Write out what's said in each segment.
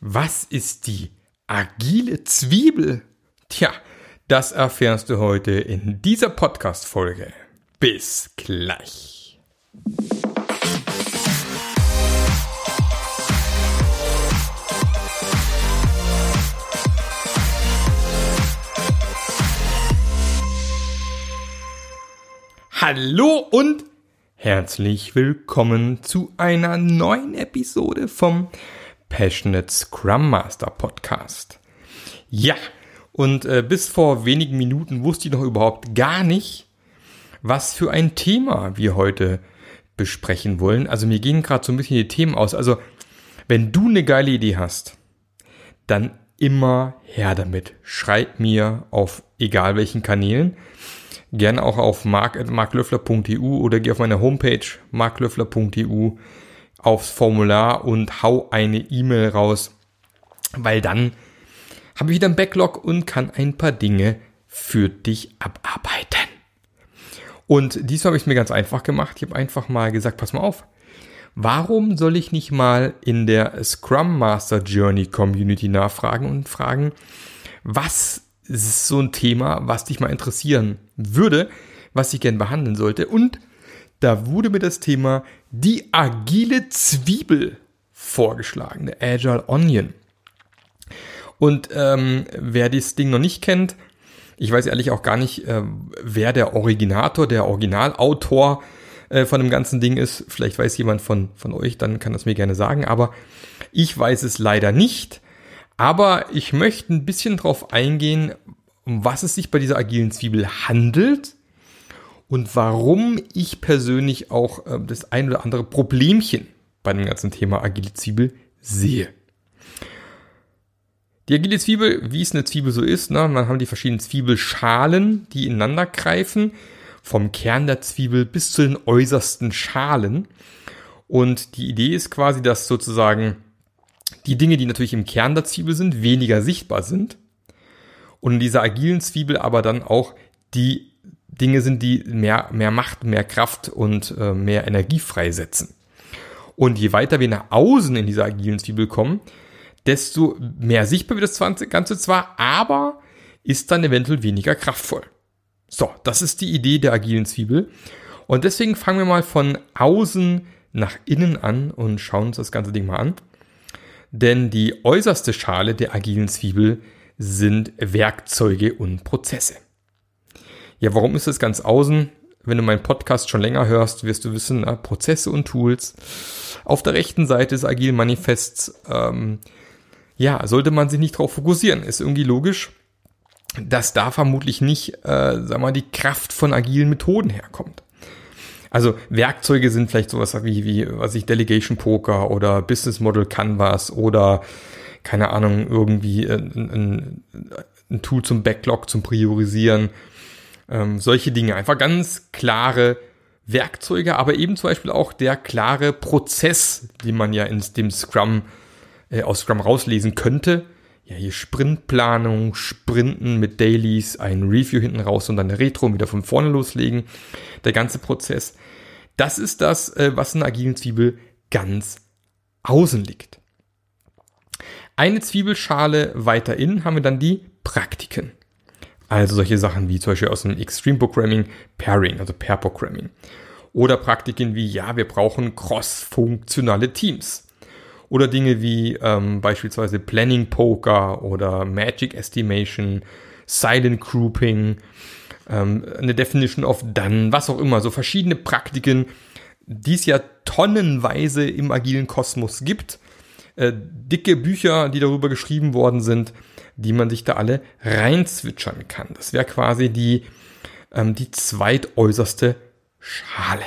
Was ist die agile Zwiebel? Tja, das erfährst du heute in dieser Podcast-Folge. Bis gleich. Hallo und herzlich willkommen zu einer neuen Episode vom Passionate Scrum Master Podcast. Ja, und äh, bis vor wenigen Minuten wusste ich noch überhaupt gar nicht, was für ein Thema wir heute besprechen wollen. Also mir gehen gerade so ein bisschen die Themen aus. Also wenn du eine geile Idee hast, dann immer her damit. Schreib mir auf egal welchen Kanälen Gerne auch auf marklöffler.eu oder geh auf meine Homepage marklöffler.eu aufs Formular und hau eine E-Mail raus, weil dann habe ich wieder ein Backlog und kann ein paar Dinge für dich abarbeiten. Und diesmal habe ich mir ganz einfach gemacht. Ich habe einfach mal gesagt, pass mal auf. Warum soll ich nicht mal in der Scrum Master Journey Community nachfragen und fragen, was ist so ein Thema, was dich mal interessieren würde, was ich gern behandeln sollte. Und da wurde mir das Thema die agile Zwiebel vorgeschlagen, der Agile Onion. Und ähm, wer das Ding noch nicht kennt, ich weiß ehrlich auch gar nicht, äh, wer der Originator, der Originalautor äh, von dem ganzen Ding ist. Vielleicht weiß jemand von, von euch, dann kann das mir gerne sagen. Aber ich weiß es leider nicht. Aber ich möchte ein bisschen drauf eingehen, um was es sich bei dieser agilen Zwiebel handelt und warum ich persönlich auch äh, das ein oder andere Problemchen bei dem ganzen Thema agile Zwiebel sehe. Die agile Zwiebel, wie es eine Zwiebel so ist, ne, man haben die verschiedenen Zwiebelschalen, die ineinander greifen, vom Kern der Zwiebel bis zu den äußersten Schalen. Und die Idee ist quasi, dass sozusagen die Dinge, die natürlich im Kern der Zwiebel sind, weniger sichtbar sind. Und in dieser agilen Zwiebel aber dann auch die Dinge sind, die mehr, mehr Macht, mehr Kraft und äh, mehr Energie freisetzen. Und je weiter wir nach außen in dieser agilen Zwiebel kommen, desto mehr sichtbar wird das Ganze zwar, aber ist dann eventuell weniger kraftvoll. So, das ist die Idee der agilen Zwiebel. Und deswegen fangen wir mal von außen nach innen an und schauen uns das ganze Ding mal an. Denn die äußerste Schale der agilen Zwiebel sind Werkzeuge und Prozesse. Ja, warum ist das ganz außen? Wenn du meinen Podcast schon länger hörst, wirst du wissen, na, Prozesse und Tools. Auf der rechten Seite des Agile Manifests, ähm, ja, sollte man sich nicht darauf fokussieren. Ist irgendwie logisch, dass da vermutlich nicht, äh, sag mal, die Kraft von agilen Methoden herkommt. Also Werkzeuge sind vielleicht sowas wie, wie was ich, Delegation Poker oder Business Model Canvas oder keine Ahnung, irgendwie äh, ein, ein, ein Tool zum Backlog, zum Priorisieren. Ähm, solche Dinge. Einfach ganz klare Werkzeuge, aber eben zum Beispiel auch der klare Prozess, den man ja in dem Scrum, äh, aus Scrum rauslesen könnte. Ja, hier Sprintplanung, Sprinten mit Dailies, ein Review hinten raus und dann eine Retro und wieder von vorne loslegen. Der ganze Prozess. Das ist das, äh, was in agilen Zwiebel ganz außen liegt. Eine Zwiebelschale weiter innen haben wir dann die Praktiken. Also solche Sachen wie zum Beispiel aus dem Extreme Programming Pairing, also Pair Programming. Oder Praktiken wie, ja, wir brauchen cross-funktionale Teams. Oder Dinge wie ähm, beispielsweise Planning Poker oder Magic Estimation, Silent Grouping, ähm, eine Definition of Done, was auch immer. So verschiedene Praktiken, die es ja tonnenweise im agilen Kosmos gibt äh, dicke Bücher, die darüber geschrieben worden sind, die man sich da alle reinzwitschern kann. Das wäre quasi die, ähm, die zweitäußerste Schale.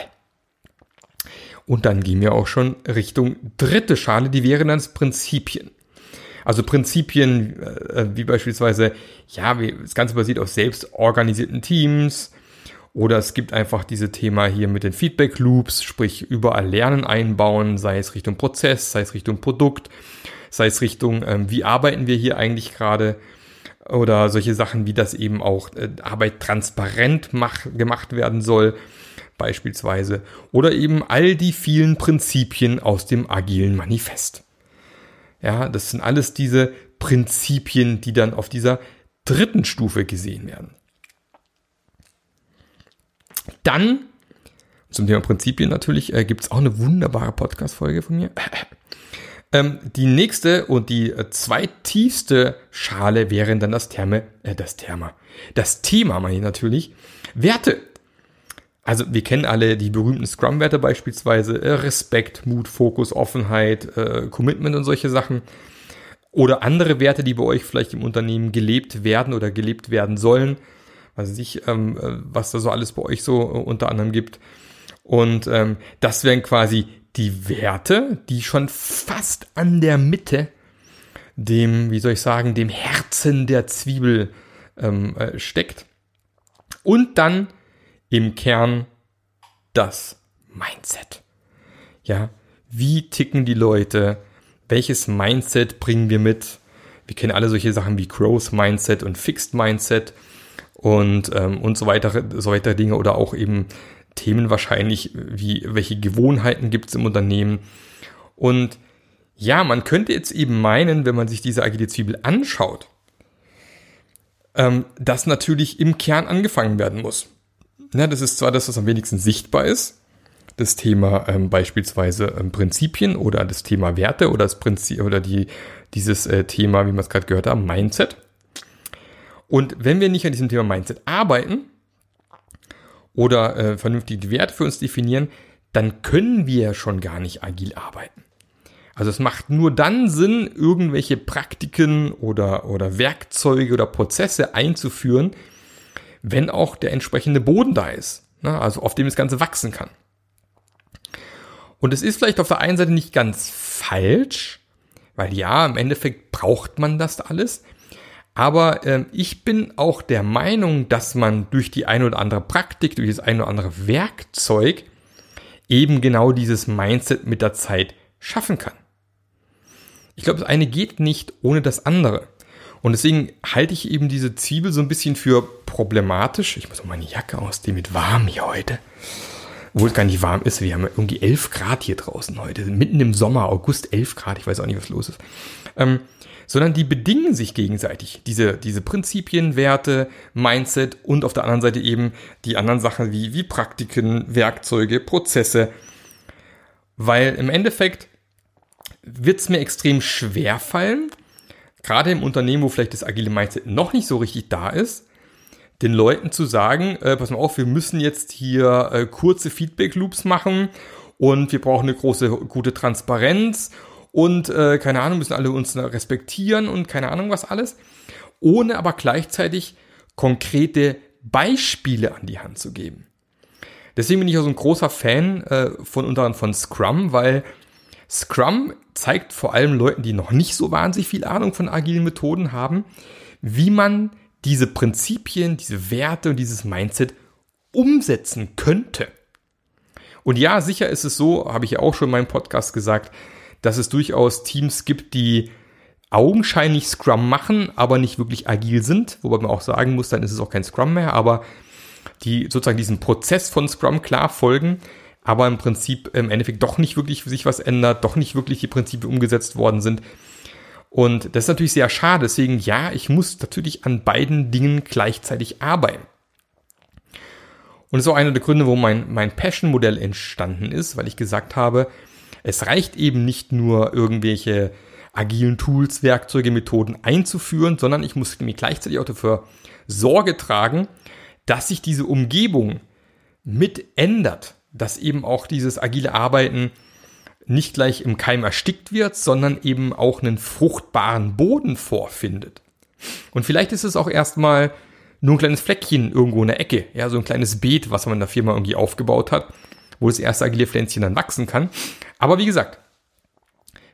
Und dann gehen wir auch schon Richtung dritte Schale, die wären dann Prinzipien. Also Prinzipien äh, wie beispielsweise, ja, das Ganze basiert auf selbstorganisierten Teams, oder es gibt einfach diese Thema hier mit den Feedback Loops, sprich überall Lernen einbauen, sei es Richtung Prozess, sei es Richtung Produkt, sei es Richtung, ähm, wie arbeiten wir hier eigentlich gerade oder solche Sachen, wie das eben auch äh, Arbeit transparent mach, gemacht werden soll, beispielsweise. Oder eben all die vielen Prinzipien aus dem agilen Manifest. Ja, das sind alles diese Prinzipien, die dann auf dieser dritten Stufe gesehen werden. Dann zum Thema Prinzipien natürlich äh, gibt es auch eine wunderbare Podcast-Folge von mir. ähm, die nächste und die äh, zweitiefste Schale wären dann das Therme, äh, das Thema. Das Thema meine ich natürlich. Werte. Also wir kennen alle die berühmten Scrum-Werte beispielsweise. Äh, Respekt, Mut, Fokus, Offenheit, äh, Commitment und solche Sachen. Oder andere Werte, die bei euch vielleicht im Unternehmen gelebt werden oder gelebt werden sollen. Also sich, ähm, äh, was da so alles bei euch so äh, unter anderem gibt. Und ähm, das wären quasi die Werte, die schon fast an der Mitte dem, wie soll ich sagen, dem Herzen der Zwiebel ähm, äh, steckt. Und dann im Kern das Mindset. Ja, wie ticken die Leute? Welches Mindset bringen wir mit? Wir kennen alle solche Sachen wie Growth Mindset und Fixed Mindset und, ähm, und so weiter, so weiter Dinge oder auch eben Themen wahrscheinlich, wie welche Gewohnheiten gibt es im Unternehmen. Und ja, man könnte jetzt eben meinen, wenn man sich diese agile Zwiebel anschaut, ähm, dass natürlich im Kern angefangen werden muss. Ja, das ist zwar das, was am wenigsten sichtbar ist, das Thema ähm, beispielsweise ähm, Prinzipien oder das Thema Werte oder das Prinzip oder die, dieses äh, Thema, wie wir es gerade gehört haben, Mindset. Und wenn wir nicht an diesem Thema Mindset arbeiten, oder äh, vernünftig die Werte für uns definieren, dann können wir schon gar nicht agil arbeiten. Also es macht nur dann Sinn, irgendwelche Praktiken oder, oder Werkzeuge oder Prozesse einzuführen, wenn auch der entsprechende Boden da ist, ne? also auf dem das Ganze wachsen kann. Und es ist vielleicht auf der einen Seite nicht ganz falsch, weil ja, im Endeffekt braucht man das alles. Aber ähm, ich bin auch der Meinung, dass man durch die eine oder andere Praktik, durch das eine oder andere Werkzeug eben genau dieses Mindset mit der Zeit schaffen kann. Ich glaube, das eine geht nicht ohne das andere. Und deswegen halte ich eben diese Zwiebel so ein bisschen für problematisch. Ich muss mal meine Jacke ausziehen, mit warm hier heute. Obwohl es gar nicht warm ist. Wir haben irgendwie 11 Grad hier draußen heute. Mitten im Sommer, August 11 Grad. Ich weiß auch nicht, was los ist. Ähm, sondern die bedingen sich gegenseitig. Diese, diese Prinzipien, Werte, Mindset und auf der anderen Seite eben die anderen Sachen wie, wie Praktiken, Werkzeuge, Prozesse. Weil im Endeffekt wird es mir extrem schwer fallen, gerade im Unternehmen, wo vielleicht das agile Mindset noch nicht so richtig da ist, den Leuten zu sagen, äh, pass mal auf, wir müssen jetzt hier äh, kurze Feedback-Loops machen und wir brauchen eine große, gute Transparenz und äh, keine Ahnung, müssen alle uns respektieren und keine Ahnung was alles, ohne aber gleichzeitig konkrete Beispiele an die Hand zu geben. Deswegen bin ich auch so ein großer Fan äh, von unter anderem von Scrum, weil Scrum zeigt vor allem Leuten, die noch nicht so wahnsinnig viel Ahnung von agilen Methoden haben, wie man diese Prinzipien, diese Werte und dieses Mindset umsetzen könnte. Und ja, sicher ist es so, habe ich ja auch schon in meinem Podcast gesagt, dass es durchaus Teams gibt, die augenscheinlich Scrum machen, aber nicht wirklich agil sind, wobei man auch sagen muss, dann ist es auch kein Scrum mehr, aber die sozusagen diesen Prozess von Scrum klar folgen, aber im Prinzip im Endeffekt doch nicht wirklich sich was ändert, doch nicht wirklich die Prinzipien umgesetzt worden sind. Und das ist natürlich sehr schade. Deswegen, ja, ich muss natürlich an beiden Dingen gleichzeitig arbeiten. Und das ist auch einer der Gründe, wo mein, mein Passion-Modell entstanden ist, weil ich gesagt habe, es reicht eben nicht nur irgendwelche agilen Tools, Werkzeuge, Methoden einzuführen, sondern ich muss mir gleichzeitig auch dafür Sorge tragen, dass sich diese Umgebung mit ändert, dass eben auch dieses agile Arbeiten nicht gleich im Keim erstickt wird, sondern eben auch einen fruchtbaren Boden vorfindet. Und vielleicht ist es auch erstmal nur ein kleines Fleckchen irgendwo in der Ecke, ja, so ein kleines Beet, was man in der Firma irgendwie aufgebaut hat, wo das erste agile Pflänzchen dann wachsen kann. Aber wie gesagt,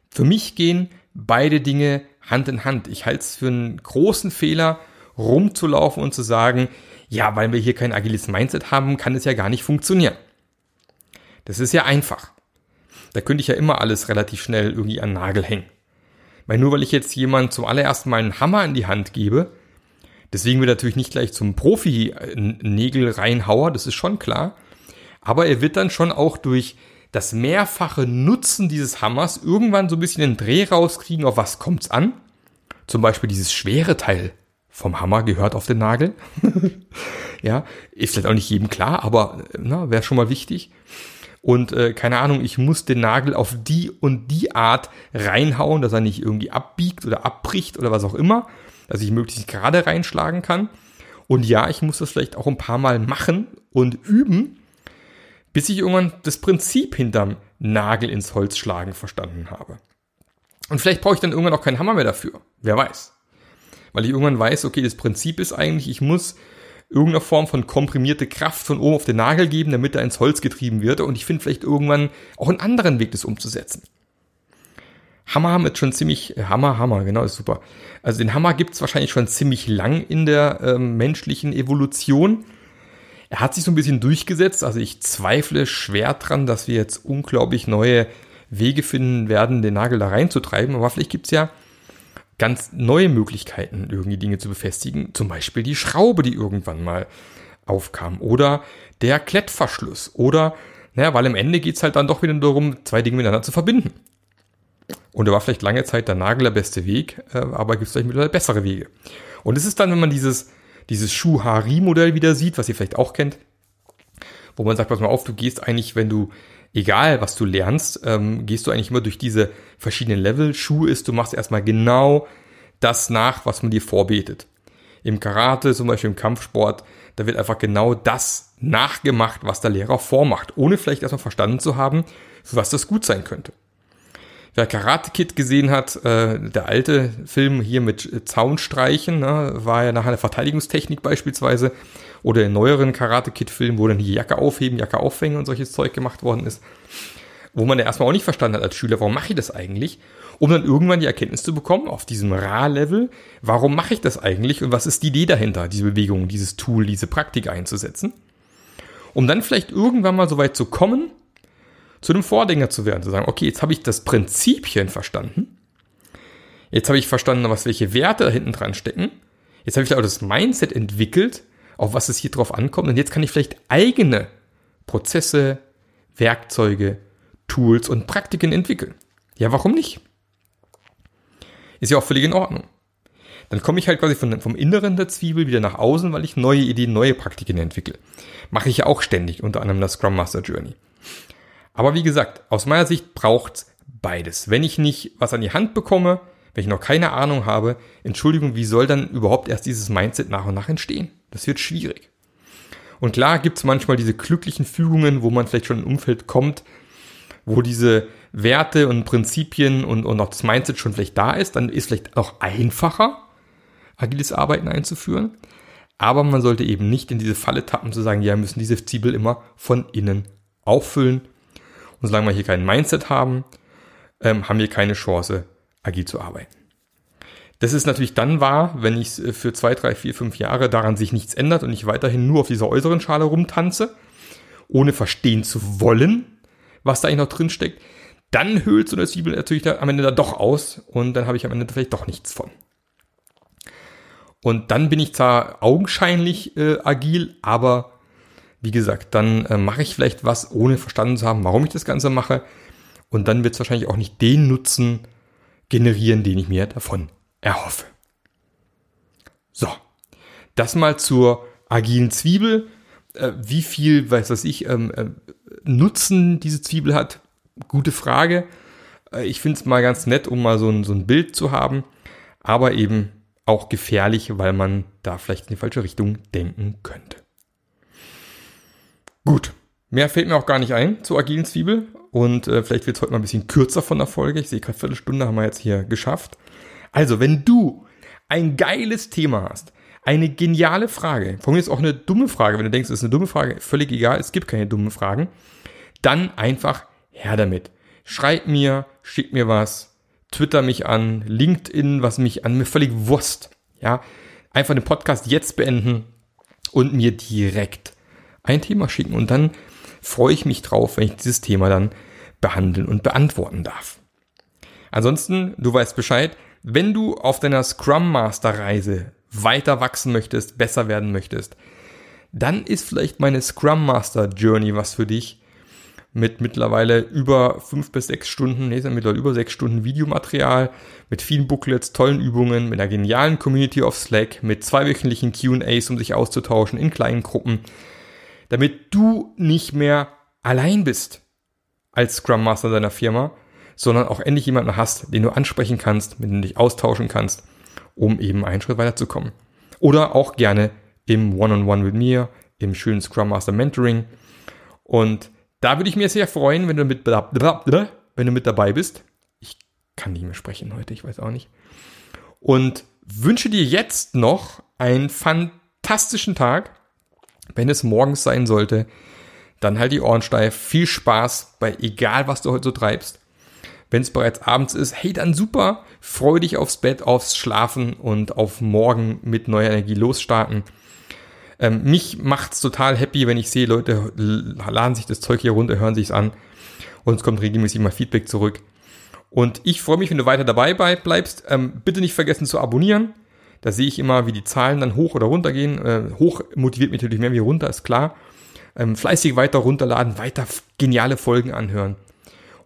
für mich gehen beide Dinge Hand in Hand. Ich halte es für einen großen Fehler, rumzulaufen und zu sagen, ja, weil wir hier kein agiles Mindset haben, kann es ja gar nicht funktionieren. Das ist ja einfach. Da könnte ich ja immer alles relativ schnell irgendwie an Nagel hängen. Weil nur weil ich jetzt jemand zum allerersten Mal einen Hammer in die Hand gebe, deswegen wird natürlich nicht gleich zum Profi Nägel reinhauer, das ist schon klar. Aber er wird dann schon auch durch das mehrfache Nutzen dieses Hammers irgendwann so ein bisschen den Dreh rauskriegen, auf was kommt's an. Zum Beispiel dieses schwere Teil vom Hammer gehört auf den Nagel. ja, ist vielleicht auch nicht jedem klar, aber wäre schon mal wichtig. Und äh, keine Ahnung, ich muss den Nagel auf die und die Art reinhauen, dass er nicht irgendwie abbiegt oder abbricht oder was auch immer, dass ich möglichst gerade reinschlagen kann. Und ja, ich muss das vielleicht auch ein paar Mal machen und üben, bis ich irgendwann das Prinzip hinterm Nagel ins Holz schlagen verstanden habe. Und vielleicht brauche ich dann irgendwann auch keinen Hammer mehr dafür. Wer weiß. Weil ich irgendwann weiß, okay, das Prinzip ist eigentlich, ich muss irgendeine Form von komprimierte Kraft von oben auf den Nagel geben, damit er ins Holz getrieben wird. Und ich finde vielleicht irgendwann auch einen anderen Weg, das umzusetzen. Hammer haben jetzt schon ziemlich, äh, Hammer, Hammer, genau, ist super. Also den Hammer gibt es wahrscheinlich schon ziemlich lang in der ähm, menschlichen Evolution. Er hat sich so ein bisschen durchgesetzt, also ich zweifle schwer dran, dass wir jetzt unglaublich neue Wege finden werden, den Nagel da reinzutreiben, aber vielleicht gibt's ja ganz neue Möglichkeiten, irgendwie Dinge zu befestigen. Zum Beispiel die Schraube, die irgendwann mal aufkam. Oder der Klettverschluss. Oder, naja, weil am Ende geht's halt dann doch wieder darum, zwei Dinge miteinander zu verbinden. Und da war vielleicht lange Zeit der Nagel der beste Weg, äh, aber gibt es vielleicht mittlerweile bessere Wege. Und es ist dann, wenn man dieses, dieses Schuhari-Modell wieder sieht, was ihr vielleicht auch kennt, wo man sagt, pass mal auf, du gehst eigentlich, wenn du egal was du lernst, ähm, gehst du eigentlich immer durch diese verschiedenen Level. Schuh ist, du machst erstmal genau das nach, was man dir vorbetet. Im Karate, zum Beispiel im Kampfsport, da wird einfach genau das nachgemacht, was der Lehrer vormacht, ohne vielleicht erstmal verstanden zu haben, für was das gut sein könnte. Wer Karate Kid gesehen hat, äh, der alte Film hier mit Zaunstreichen, ne, war ja nachher eine Verteidigungstechnik beispielsweise. Oder in neueren Karate Kid Filmen, wo dann hier Jacke aufheben, Jacke aufhängen und solches Zeug gemacht worden ist. Wo man ja erstmal auch nicht verstanden hat als Schüler, warum mache ich das eigentlich? Um dann irgendwann die Erkenntnis zu bekommen, auf diesem Ra-Level, warum mache ich das eigentlich und was ist die Idee dahinter, diese Bewegung, dieses Tool, diese Praktik einzusetzen? Um dann vielleicht irgendwann mal so weit zu kommen, zu einem Vordinger zu werden, zu sagen, okay, jetzt habe ich das Prinzipien verstanden. Jetzt habe ich verstanden, was welche Werte da hinten dran stecken. Jetzt habe ich auch das Mindset entwickelt, auf was es hier drauf ankommt. Und jetzt kann ich vielleicht eigene Prozesse, Werkzeuge, Tools und Praktiken entwickeln. Ja, warum nicht? Ist ja auch völlig in Ordnung. Dann komme ich halt quasi von, vom Inneren der Zwiebel wieder nach außen, weil ich neue Ideen, neue Praktiken entwickle. Mache ich ja auch ständig, unter anderem das Scrum Master Journey. Aber wie gesagt, aus meiner Sicht braucht's beides. Wenn ich nicht was an die Hand bekomme, wenn ich noch keine Ahnung habe, Entschuldigung, wie soll dann überhaupt erst dieses Mindset nach und nach entstehen? Das wird schwierig. Und klar gibt's manchmal diese glücklichen Fügungen, wo man vielleicht schon in ein Umfeld kommt, wo diese Werte und Prinzipien und, und auch das Mindset schon vielleicht da ist, dann ist vielleicht auch einfacher, agiles Arbeiten einzuführen. Aber man sollte eben nicht in diese Falle tappen, zu sagen, ja, wir müssen diese Zwiebel immer von innen auffüllen und solange wir hier kein Mindset haben, ähm, haben wir keine Chance, agil zu arbeiten. Das ist natürlich dann wahr, wenn ich äh, für zwei, drei, vier, fünf Jahre daran sich nichts ändert und ich weiterhin nur auf dieser äußeren Schale rumtanze, ohne verstehen zu wollen, was da eigentlich noch drin steckt, dann höhlt so eine Zwiebel natürlich am Ende da doch aus und dann habe ich am Ende vielleicht doch nichts von. Und dann bin ich zwar augenscheinlich äh, agil, aber wie gesagt, dann äh, mache ich vielleicht was, ohne verstanden zu haben, warum ich das Ganze mache. Und dann wird es wahrscheinlich auch nicht den Nutzen generieren, den ich mir davon erhoffe. So, das mal zur agilen Zwiebel. Äh, wie viel, weiß was ich, ähm, äh, Nutzen diese Zwiebel hat, gute Frage. Äh, ich finde es mal ganz nett, um mal so ein, so ein Bild zu haben, aber eben auch gefährlich, weil man da vielleicht in die falsche Richtung denken könnte. Gut. Mehr fällt mir auch gar nicht ein zur agilen Zwiebel. Und äh, vielleicht wird es heute mal ein bisschen kürzer von der Folge. Ich sehe gerade Viertelstunde haben wir jetzt hier geschafft. Also, wenn du ein geiles Thema hast, eine geniale Frage, von mir ist auch eine dumme Frage, wenn du denkst, es ist eine dumme Frage, völlig egal, es gibt keine dummen Fragen, dann einfach her damit. Schreib mir, schick mir was, Twitter mich an, LinkedIn, was mich an, mir völlig Wurst. Ja, einfach den Podcast jetzt beenden und mir direkt ein Thema schicken und dann freue ich mich drauf, wenn ich dieses Thema dann behandeln und beantworten darf. Ansonsten, du weißt Bescheid, wenn du auf deiner Scrum Master Reise weiter wachsen möchtest, besser werden möchtest, dann ist vielleicht meine Scrum Master Journey was für dich. mit mittlerweile über fünf bis sechs Stunden, nee, mittlerweile über sechs Stunden Videomaterial, mit vielen Booklets, tollen Übungen, mit einer genialen Community auf Slack, mit zweiwöchentlichen Q&As, um sich auszutauschen in kleinen Gruppen, damit du nicht mehr allein bist als Scrum Master deiner Firma, sondern auch endlich jemanden hast, den du ansprechen kannst, mit dem du dich austauschen kannst, um eben einen Schritt weiterzukommen. Oder auch gerne im One-on-One -on -One mit mir, im schönen Scrum Master Mentoring. Und da würde ich mir sehr freuen, wenn du mit, wenn du mit dabei bist. Ich kann nicht mehr sprechen heute, ich weiß auch nicht. Und wünsche dir jetzt noch einen fantastischen Tag. Wenn es morgens sein sollte, dann halt die Ohren steif. Viel Spaß bei egal, was du heute so treibst. Wenn es bereits abends ist, hey, dann super. Freu dich aufs Bett, aufs Schlafen und auf morgen mit neuer Energie losstarten. Ähm, mich macht's total happy, wenn ich sehe, Leute laden sich das Zeug hier runter, hören sich's an und es kommt regelmäßig mal Feedback zurück. Und ich freue mich, wenn du weiter dabei bleibst. Ähm, bitte nicht vergessen zu abonnieren. Da sehe ich immer, wie die Zahlen dann hoch oder runter gehen. Äh, hoch motiviert mich natürlich mehr wie runter, ist klar. Ähm, fleißig weiter runterladen, weiter geniale Folgen anhören.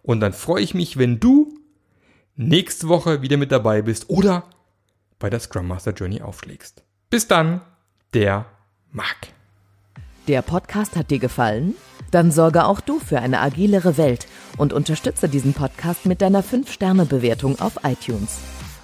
Und dann freue ich mich, wenn du nächste Woche wieder mit dabei bist oder bei der Scrum Master Journey aufschlägst. Bis dann, der mag. Der Podcast hat dir gefallen? Dann sorge auch du für eine agilere Welt und unterstütze diesen Podcast mit deiner 5-Sterne-Bewertung auf iTunes.